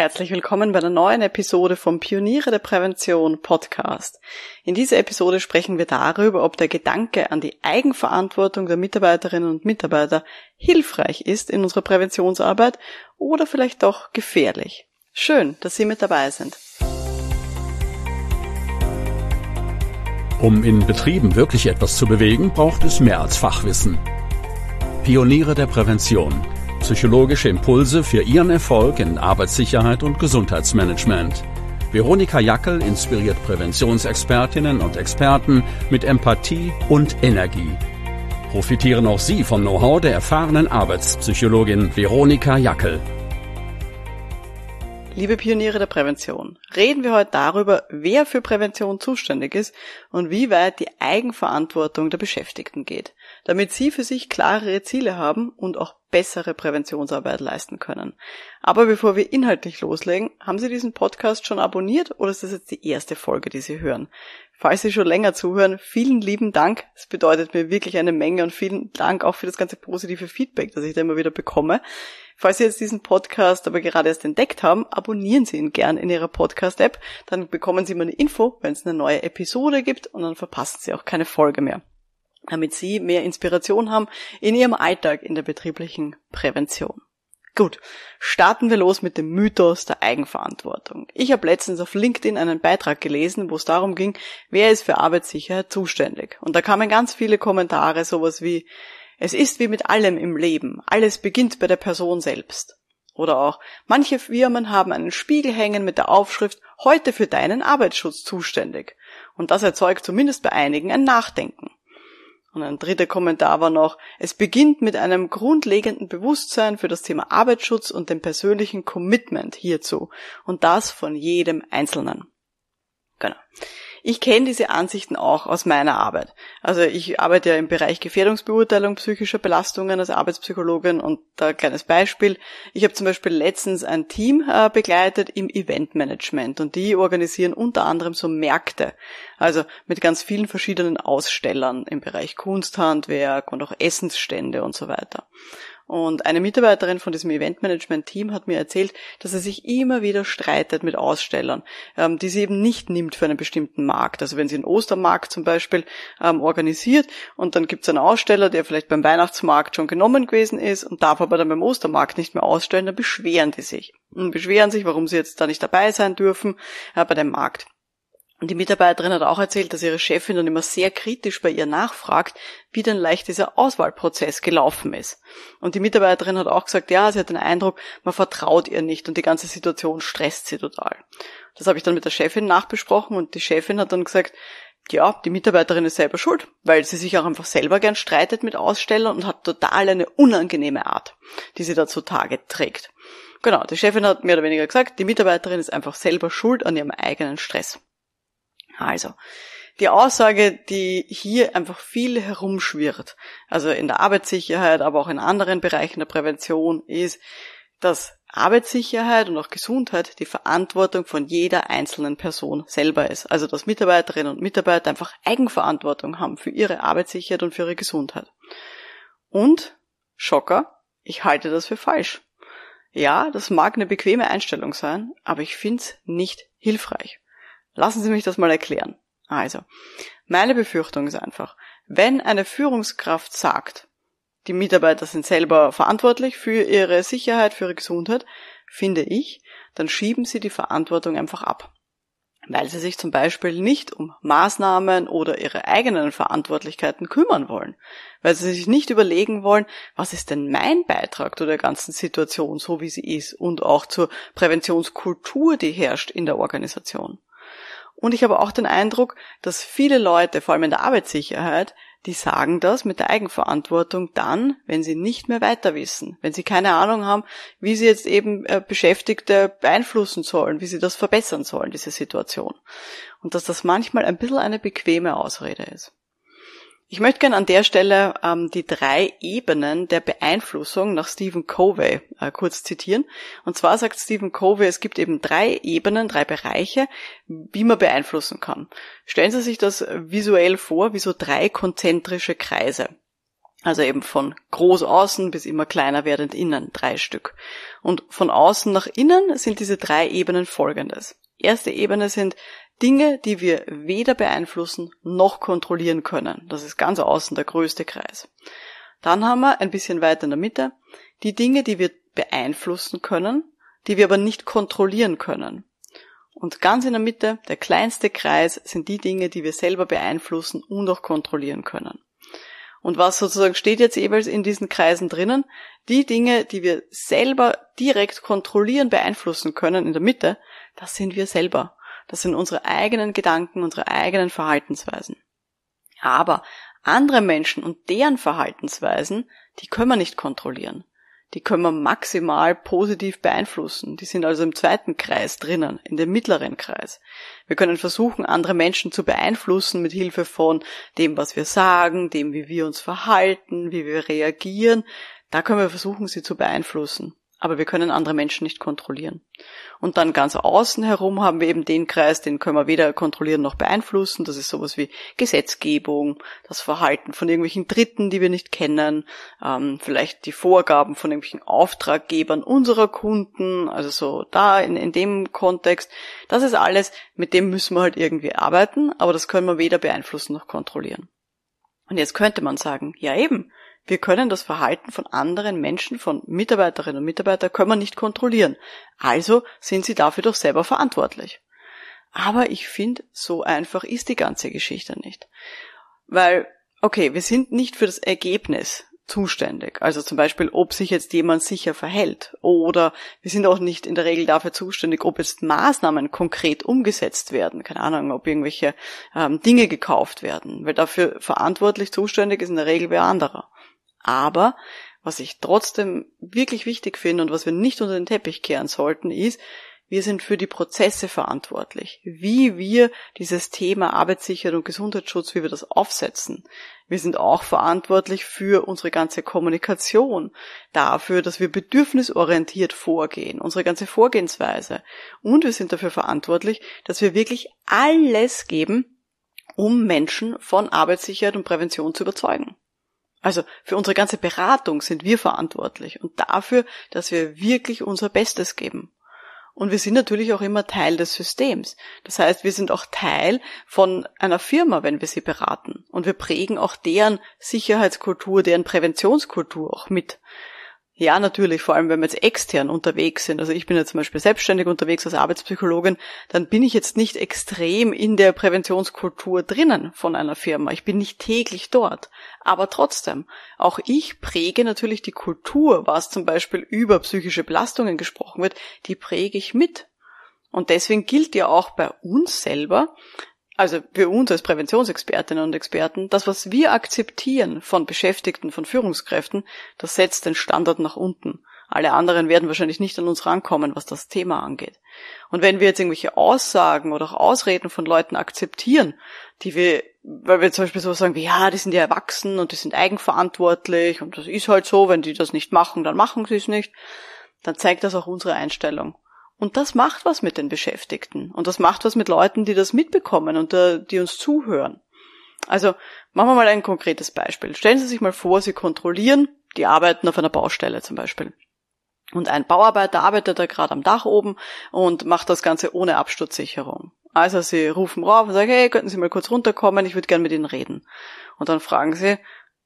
Herzlich willkommen bei einer neuen Episode vom Pioniere der Prävention Podcast. In dieser Episode sprechen wir darüber, ob der Gedanke an die Eigenverantwortung der Mitarbeiterinnen und Mitarbeiter hilfreich ist in unserer Präventionsarbeit oder vielleicht doch gefährlich. Schön, dass Sie mit dabei sind. Um in Betrieben wirklich etwas zu bewegen, braucht es mehr als Fachwissen. Pioniere der Prävention psychologische Impulse für Ihren Erfolg in Arbeitssicherheit und Gesundheitsmanagement. Veronika Jackel inspiriert Präventionsexpertinnen und Experten mit Empathie und Energie. Profitieren auch Sie vom Know-how der erfahrenen Arbeitspsychologin Veronika Jackel. Liebe Pioniere der Prävention, reden wir heute darüber, wer für Prävention zuständig ist und wie weit die Eigenverantwortung der Beschäftigten geht, damit sie für sich klarere Ziele haben und auch bessere Präventionsarbeit leisten können. Aber bevor wir inhaltlich loslegen, haben Sie diesen Podcast schon abonniert oder ist das jetzt die erste Folge, die Sie hören? Falls Sie schon länger zuhören, vielen lieben Dank. Es bedeutet mir wirklich eine Menge und vielen Dank auch für das ganze positive Feedback, das ich da immer wieder bekomme. Falls Sie jetzt diesen Podcast aber gerade erst entdeckt haben, abonnieren Sie ihn gern in Ihrer Podcast-App. Dann bekommen Sie immer eine Info, wenn es eine neue Episode gibt und dann verpassen Sie auch keine Folge mehr damit Sie mehr Inspiration haben in Ihrem Alltag in der betrieblichen Prävention. Gut, starten wir los mit dem Mythos der Eigenverantwortung. Ich habe letztens auf LinkedIn einen Beitrag gelesen, wo es darum ging, wer ist für Arbeitssicherheit zuständig. Und da kamen ganz viele Kommentare, sowas wie, es ist wie mit allem im Leben, alles beginnt bei der Person selbst. Oder auch, manche Firmen haben einen Spiegel hängen mit der Aufschrift, heute für deinen Arbeitsschutz zuständig. Und das erzeugt zumindest bei einigen ein Nachdenken. Und ein dritter Kommentar war noch, es beginnt mit einem grundlegenden Bewusstsein für das Thema Arbeitsschutz und dem persönlichen Commitment hierzu. Und das von jedem Einzelnen. Genau. Ich kenne diese Ansichten auch aus meiner Arbeit. Also ich arbeite ja im Bereich Gefährdungsbeurteilung psychischer Belastungen als Arbeitspsychologin und da ein kleines Beispiel. Ich habe zum Beispiel letztens ein Team äh, begleitet im Eventmanagement und die organisieren unter anderem so Märkte. Also mit ganz vielen verschiedenen Ausstellern im Bereich Kunsthandwerk und auch Essensstände und so weiter. Und eine Mitarbeiterin von diesem Eventmanagement-Team hat mir erzählt, dass er sich immer wieder streitet mit Ausstellern, ähm, die sie eben nicht nimmt für einen bestimmten Markt. Also wenn sie einen Ostermarkt zum Beispiel ähm, organisiert und dann gibt es einen Aussteller, der vielleicht beim Weihnachtsmarkt schon genommen gewesen ist und darf aber dann beim Ostermarkt nicht mehr ausstellen, dann beschweren die sich. Und beschweren sich, warum sie jetzt da nicht dabei sein dürfen äh, bei dem Markt. Und die Mitarbeiterin hat auch erzählt, dass ihre Chefin dann immer sehr kritisch bei ihr nachfragt, wie denn leicht dieser Auswahlprozess gelaufen ist. Und die Mitarbeiterin hat auch gesagt, ja, sie hat den Eindruck, man vertraut ihr nicht und die ganze Situation stresst sie total. Das habe ich dann mit der Chefin nachbesprochen und die Chefin hat dann gesagt, ja, die Mitarbeiterin ist selber schuld, weil sie sich auch einfach selber gern streitet mit Ausstellern und hat total eine unangenehme Art, die sie da zutage trägt. Genau, die Chefin hat mehr oder weniger gesagt, die Mitarbeiterin ist einfach selber schuld an ihrem eigenen Stress. Also, die Aussage, die hier einfach viel herumschwirrt, also in der Arbeitssicherheit, aber auch in anderen Bereichen der Prävention, ist, dass Arbeitssicherheit und auch Gesundheit die Verantwortung von jeder einzelnen Person selber ist. Also dass Mitarbeiterinnen und Mitarbeiter einfach Eigenverantwortung haben für ihre Arbeitssicherheit und für ihre Gesundheit. Und, Schocker, ich halte das für falsch. Ja, das mag eine bequeme Einstellung sein, aber ich finde es nicht hilfreich. Lassen Sie mich das mal erklären. Also, meine Befürchtung ist einfach, wenn eine Führungskraft sagt, die Mitarbeiter sind selber verantwortlich für ihre Sicherheit, für ihre Gesundheit, finde ich, dann schieben sie die Verantwortung einfach ab. Weil sie sich zum Beispiel nicht um Maßnahmen oder ihre eigenen Verantwortlichkeiten kümmern wollen. Weil sie sich nicht überlegen wollen, was ist denn mein Beitrag zu der ganzen Situation, so wie sie ist, und auch zur Präventionskultur, die herrscht in der Organisation. Und ich habe auch den Eindruck, dass viele Leute, vor allem in der Arbeitssicherheit, die sagen das mit der Eigenverantwortung dann, wenn sie nicht mehr weiter wissen, wenn sie keine Ahnung haben, wie sie jetzt eben äh, Beschäftigte beeinflussen sollen, wie sie das verbessern sollen, diese Situation. Und dass das manchmal ein bisschen eine bequeme Ausrede ist. Ich möchte gerne an der Stelle ähm, die drei Ebenen der Beeinflussung nach Stephen Covey äh, kurz zitieren. Und zwar sagt Stephen Covey, es gibt eben drei Ebenen, drei Bereiche, wie man beeinflussen kann. Stellen Sie sich das visuell vor, wie so drei konzentrische Kreise. Also eben von groß außen bis immer kleiner werdend innen, drei Stück. Und von außen nach innen sind diese drei Ebenen folgendes. Erste Ebene sind Dinge, die wir weder beeinflussen noch kontrollieren können. Das ist ganz außen der größte Kreis. Dann haben wir ein bisschen weiter in der Mitte die Dinge, die wir beeinflussen können, die wir aber nicht kontrollieren können. Und ganz in der Mitte, der kleinste Kreis, sind die Dinge, die wir selber beeinflussen und auch kontrollieren können. Und was sozusagen steht jetzt jeweils in diesen Kreisen drinnen? Die Dinge, die wir selber direkt kontrollieren, beeinflussen können in der Mitte, das sind wir selber. Das sind unsere eigenen Gedanken, unsere eigenen Verhaltensweisen. Aber andere Menschen und deren Verhaltensweisen, die können wir nicht kontrollieren die können wir maximal positiv beeinflussen. Die sind also im zweiten Kreis drinnen, in dem mittleren Kreis. Wir können versuchen, andere Menschen zu beeinflussen mit Hilfe von dem, was wir sagen, dem, wie wir uns verhalten, wie wir reagieren. Da können wir versuchen, sie zu beeinflussen aber wir können andere Menschen nicht kontrollieren. Und dann ganz außen herum haben wir eben den Kreis, den können wir weder kontrollieren noch beeinflussen. Das ist sowas wie Gesetzgebung, das Verhalten von irgendwelchen Dritten, die wir nicht kennen, ähm, vielleicht die Vorgaben von irgendwelchen Auftraggebern unserer Kunden, also so da in, in dem Kontext. Das ist alles, mit dem müssen wir halt irgendwie arbeiten, aber das können wir weder beeinflussen noch kontrollieren. Und jetzt könnte man sagen, ja eben, wir können das Verhalten von anderen Menschen, von Mitarbeiterinnen und Mitarbeitern, können wir nicht kontrollieren. Also sind sie dafür doch selber verantwortlich. Aber ich finde, so einfach ist die ganze Geschichte nicht. Weil, okay, wir sind nicht für das Ergebnis zuständig. Also zum Beispiel, ob sich jetzt jemand sicher verhält. Oder wir sind auch nicht in der Regel dafür zuständig, ob jetzt Maßnahmen konkret umgesetzt werden. Keine Ahnung, ob irgendwelche ähm, Dinge gekauft werden. Weil dafür verantwortlich zuständig ist in der Regel wer anderer. Aber was ich trotzdem wirklich wichtig finde und was wir nicht unter den Teppich kehren sollten, ist, wir sind für die Prozesse verantwortlich. Wie wir dieses Thema Arbeitssicherheit und Gesundheitsschutz, wie wir das aufsetzen. Wir sind auch verantwortlich für unsere ganze Kommunikation, dafür, dass wir bedürfnisorientiert vorgehen, unsere ganze Vorgehensweise. Und wir sind dafür verantwortlich, dass wir wirklich alles geben, um Menschen von Arbeitssicherheit und Prävention zu überzeugen. Also für unsere ganze Beratung sind wir verantwortlich und dafür, dass wir wirklich unser Bestes geben. Und wir sind natürlich auch immer Teil des Systems. Das heißt, wir sind auch Teil von einer Firma, wenn wir sie beraten. Und wir prägen auch deren Sicherheitskultur, deren Präventionskultur auch mit. Ja, natürlich, vor allem wenn wir jetzt extern unterwegs sind. Also ich bin ja zum Beispiel selbstständig unterwegs als Arbeitspsychologin, dann bin ich jetzt nicht extrem in der Präventionskultur drinnen von einer Firma. Ich bin nicht täglich dort. Aber trotzdem, auch ich präge natürlich die Kultur, was zum Beispiel über psychische Belastungen gesprochen wird, die präge ich mit. Und deswegen gilt ja auch bei uns selber, also für uns als Präventionsexpertinnen und Experten, das, was wir akzeptieren von Beschäftigten, von Führungskräften, das setzt den Standard nach unten. Alle anderen werden wahrscheinlich nicht an uns rankommen, was das Thema angeht. Und wenn wir jetzt irgendwelche Aussagen oder auch Ausreden von Leuten akzeptieren, die wir, weil wir zum Beispiel so sagen wie, ja, die sind ja erwachsen und die sind eigenverantwortlich und das ist halt so, wenn die das nicht machen, dann machen sie es nicht, dann zeigt das auch unsere Einstellung. Und das macht was mit den Beschäftigten. Und das macht was mit Leuten, die das mitbekommen und äh, die uns zuhören. Also machen wir mal ein konkretes Beispiel. Stellen Sie sich mal vor, Sie kontrollieren, die arbeiten auf einer Baustelle zum Beispiel. Und ein Bauarbeiter arbeitet da gerade am Dach oben und macht das Ganze ohne Absturzsicherung. Also Sie rufen rauf und sagen, hey, könnten Sie mal kurz runterkommen, ich würde gern mit Ihnen reden. Und dann fragen Sie,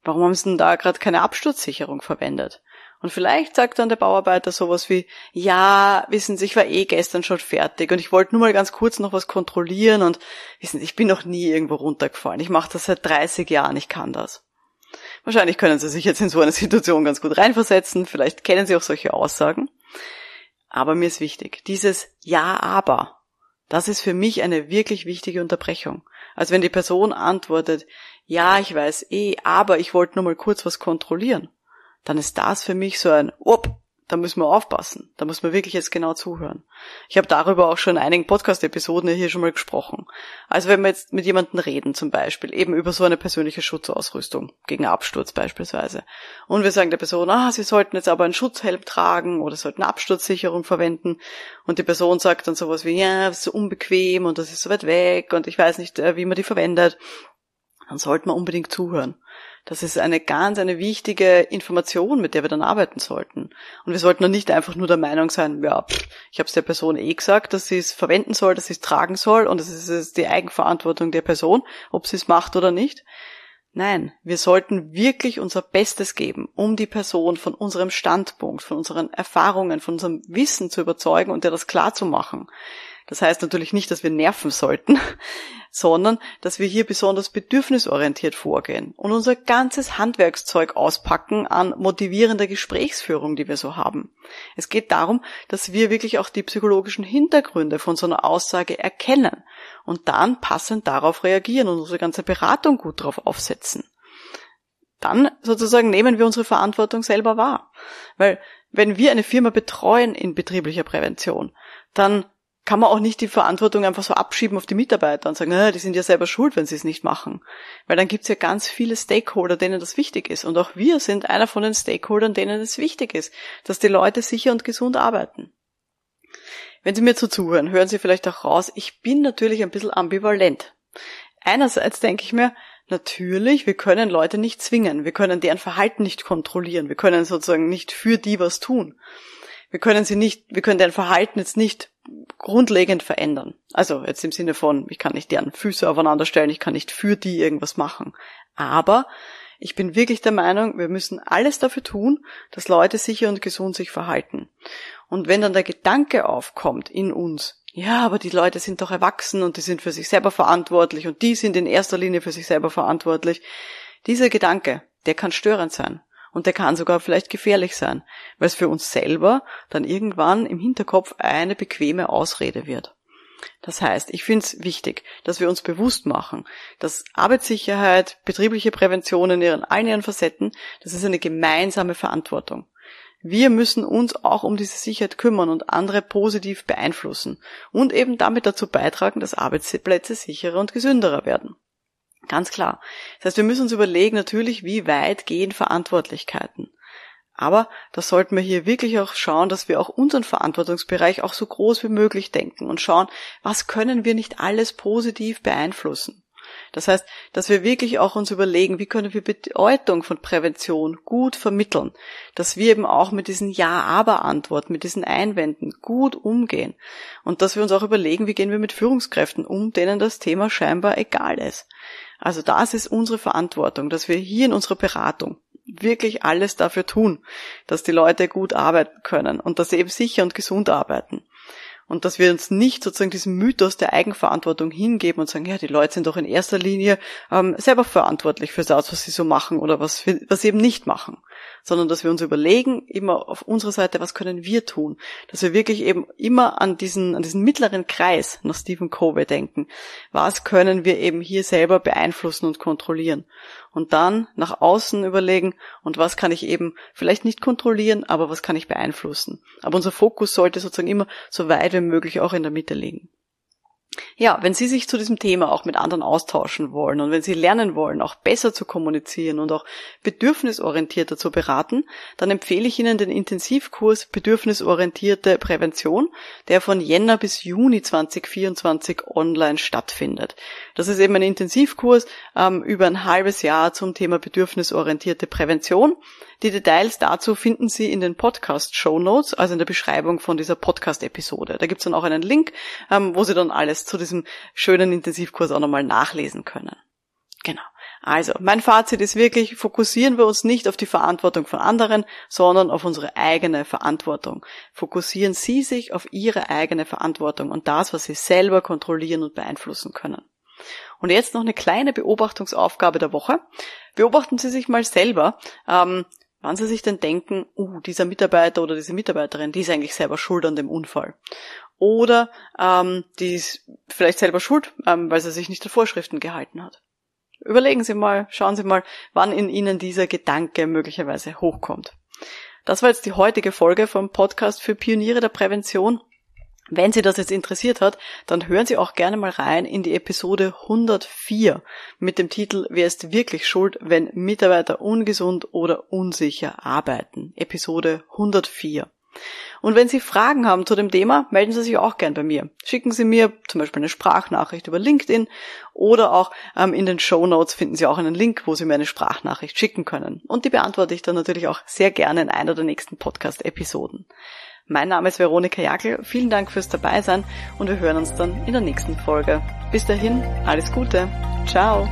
warum haben Sie denn da gerade keine Absturzsicherung verwendet? Und vielleicht sagt dann der Bauarbeiter sowas wie, ja, wissen Sie, ich war eh gestern schon fertig und ich wollte nur mal ganz kurz noch was kontrollieren und wissen Sie, ich bin noch nie irgendwo runtergefallen. Ich mache das seit 30 Jahren, ich kann das. Wahrscheinlich können Sie sich jetzt in so eine Situation ganz gut reinversetzen, vielleicht kennen Sie auch solche Aussagen. Aber mir ist wichtig, dieses Ja, aber, das ist für mich eine wirklich wichtige Unterbrechung. Also wenn die Person antwortet, ja, ich weiß eh, aber ich wollte nur mal kurz was kontrollieren dann ist das für mich so ein, op, da müssen wir aufpassen. Da muss man wirklich jetzt genau zuhören. Ich habe darüber auch schon in einigen Podcast-Episoden hier schon mal gesprochen. Also wenn wir jetzt mit jemandem reden, zum Beispiel, eben über so eine persönliche Schutzausrüstung, gegen Absturz beispielsweise, und wir sagen der Person, ah, Sie sollten jetzt aber einen Schutzhelm tragen oder sollten Absturzsicherung verwenden, und die Person sagt dann sowas wie, ja, das ist so unbequem und das ist so weit weg und ich weiß nicht, äh, wie man die verwendet, dann sollte man unbedingt zuhören. Das ist eine ganz, eine wichtige Information, mit der wir dann arbeiten sollten. Und wir sollten dann nicht einfach nur der Meinung sein, ja, pff, ich habe es der Person eh gesagt, dass sie es verwenden soll, dass sie es tragen soll und es ist die Eigenverantwortung der Person, ob sie es macht oder nicht. Nein, wir sollten wirklich unser Bestes geben, um die Person von unserem Standpunkt, von unseren Erfahrungen, von unserem Wissen zu überzeugen und ihr das klar zu machen. Das heißt natürlich nicht, dass wir nerven sollten, sondern dass wir hier besonders bedürfnisorientiert vorgehen und unser ganzes Handwerkszeug auspacken an motivierender Gesprächsführung, die wir so haben. Es geht darum, dass wir wirklich auch die psychologischen Hintergründe von so einer Aussage erkennen und dann passend darauf reagieren und unsere ganze Beratung gut darauf aufsetzen. Dann sozusagen nehmen wir unsere Verantwortung selber wahr. Weil wenn wir eine Firma betreuen in betrieblicher Prävention, dann kann man auch nicht die Verantwortung einfach so abschieben auf die Mitarbeiter und sagen, naja, die sind ja selber schuld, wenn sie es nicht machen. Weil dann gibt's ja ganz viele Stakeholder, denen das wichtig ist. Und auch wir sind einer von den Stakeholdern, denen es wichtig ist, dass die Leute sicher und gesund arbeiten. Wenn Sie mir zu zuhören, hören Sie vielleicht auch raus, ich bin natürlich ein bisschen ambivalent. Einerseits denke ich mir, natürlich, wir können Leute nicht zwingen, wir können deren Verhalten nicht kontrollieren, wir können sozusagen nicht für die was tun. Wir können sie nicht, wir können deren Verhalten jetzt nicht grundlegend verändern. Also jetzt im Sinne von, ich kann nicht deren Füße aufeinander stellen, ich kann nicht für die irgendwas machen. Aber ich bin wirklich der Meinung, wir müssen alles dafür tun, dass Leute sicher und gesund sich verhalten. Und wenn dann der Gedanke aufkommt in uns, ja, aber die Leute sind doch erwachsen und die sind für sich selber verantwortlich und die sind in erster Linie für sich selber verantwortlich. Dieser Gedanke, der kann störend sein und der kann sogar vielleicht gefährlich sein, weil es für uns selber dann irgendwann im Hinterkopf eine bequeme Ausrede wird. Das heißt, ich finde es wichtig, dass wir uns bewusst machen, dass Arbeitssicherheit, betriebliche Prävention in ihren allen ihren Facetten, das ist eine gemeinsame Verantwortung. Wir müssen uns auch um diese Sicherheit kümmern und andere positiv beeinflussen und eben damit dazu beitragen, dass Arbeitsplätze sicherer und gesünderer werden. Ganz klar. Das heißt, wir müssen uns überlegen natürlich, wie weit gehen Verantwortlichkeiten. Aber da sollten wir hier wirklich auch schauen, dass wir auch unseren Verantwortungsbereich auch so groß wie möglich denken und schauen, was können wir nicht alles positiv beeinflussen. Das heißt, dass wir wirklich auch uns überlegen, wie können wir Bedeutung von Prävention gut vermitteln, dass wir eben auch mit diesen Ja-Aber-Antworten, mit diesen Einwänden gut umgehen und dass wir uns auch überlegen, wie gehen wir mit Führungskräften um, denen das Thema scheinbar egal ist. Also das ist unsere Verantwortung, dass wir hier in unserer Beratung wirklich alles dafür tun, dass die Leute gut arbeiten können und dass sie eben sicher und gesund arbeiten und dass wir uns nicht sozusagen diesem Mythos der Eigenverantwortung hingeben und sagen, ja, die Leute sind doch in erster Linie ähm, selber verantwortlich für das, was sie so machen oder was, was sie eben nicht machen, sondern dass wir uns überlegen, immer auf unserer Seite, was können wir tun, dass wir wirklich eben immer an diesen, an diesen mittleren Kreis nach Stephen Covey denken. Was können wir eben hier selber beeinflussen und kontrollieren? Und dann nach außen überlegen und was kann ich eben vielleicht nicht kontrollieren, aber was kann ich beeinflussen. Aber unser Fokus sollte sozusagen immer so weit wie möglich auch in der Mitte liegen. Ja, wenn Sie sich zu diesem Thema auch mit anderen austauschen wollen und wenn Sie lernen wollen, auch besser zu kommunizieren und auch bedürfnisorientierter zu beraten, dann empfehle ich Ihnen den Intensivkurs Bedürfnisorientierte Prävention, der von Jänner bis Juni 2024 online stattfindet. Das ist eben ein Intensivkurs ähm, über ein halbes Jahr zum Thema bedürfnisorientierte Prävention. Die Details dazu finden Sie in den Podcast-Show Notes, also in der Beschreibung von dieser Podcast-Episode. Da gibt es dann auch einen Link, ähm, wo Sie dann alles zu diesem schönen Intensivkurs auch nochmal nachlesen können. Genau. Also, mein Fazit ist wirklich, fokussieren wir uns nicht auf die Verantwortung von anderen, sondern auf unsere eigene Verantwortung. Fokussieren Sie sich auf Ihre eigene Verantwortung und das, was Sie selber kontrollieren und beeinflussen können. Und jetzt noch eine kleine Beobachtungsaufgabe der Woche. Beobachten Sie sich mal selber, ähm, wann sie sich denn denken, uh, dieser Mitarbeiter oder diese Mitarbeiterin, die ist eigentlich selber schuld an dem Unfall. Oder ähm, die ist vielleicht selber schuld, ähm, weil sie sich nicht an Vorschriften gehalten hat. Überlegen Sie mal, schauen Sie mal, wann in Ihnen dieser Gedanke möglicherweise hochkommt. Das war jetzt die heutige Folge vom Podcast für Pioniere der Prävention. Wenn Sie das jetzt interessiert hat, dann hören Sie auch gerne mal rein in die Episode 104 mit dem Titel Wer ist wirklich schuld, wenn Mitarbeiter ungesund oder unsicher arbeiten? Episode 104. Und wenn Sie Fragen haben zu dem Thema, melden Sie sich auch gern bei mir. Schicken Sie mir zum Beispiel eine Sprachnachricht über LinkedIn oder auch ähm, in den Show Notes finden Sie auch einen Link, wo Sie mir eine Sprachnachricht schicken können. Und die beantworte ich dann natürlich auch sehr gerne in einer der nächsten Podcast-Episoden. Mein Name ist Veronika Jackel. Vielen Dank fürs Dabeisein und wir hören uns dann in der nächsten Folge. Bis dahin, alles Gute. Ciao.